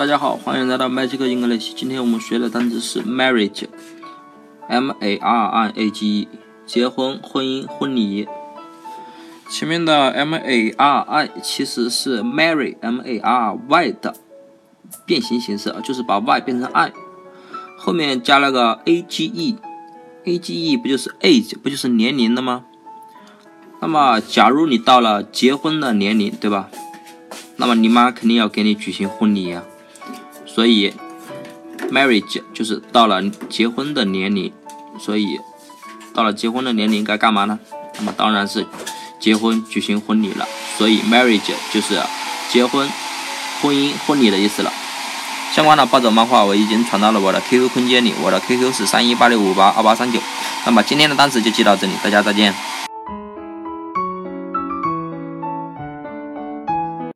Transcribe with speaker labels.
Speaker 1: 大家好，欢迎来到 Magic English。今天我们学的单词是 marriage，m a r i a g e，结婚、婚姻、婚礼。前面的 m a r i 其实是 marry，m a r y 的变形形式，就是把 y 变成 i，后面加了个 a g e，a g e 不就是 age，不就是年龄的吗？那么，假如你到了结婚的年龄，对吧？那么你妈肯定要给你举行婚礼呀。所以，marriage 就是到了结婚的年龄，所以到了结婚的年龄该干嘛呢？那么当然是结婚举行婚礼了。所以 marriage 就是结婚、婚姻、婚礼的意思了。相关的暴走漫画我已经传到了我的 QQ 空间里，我的 QQ 是三一八六五八二八三九。那么今天的单词就记到这里，大家再见。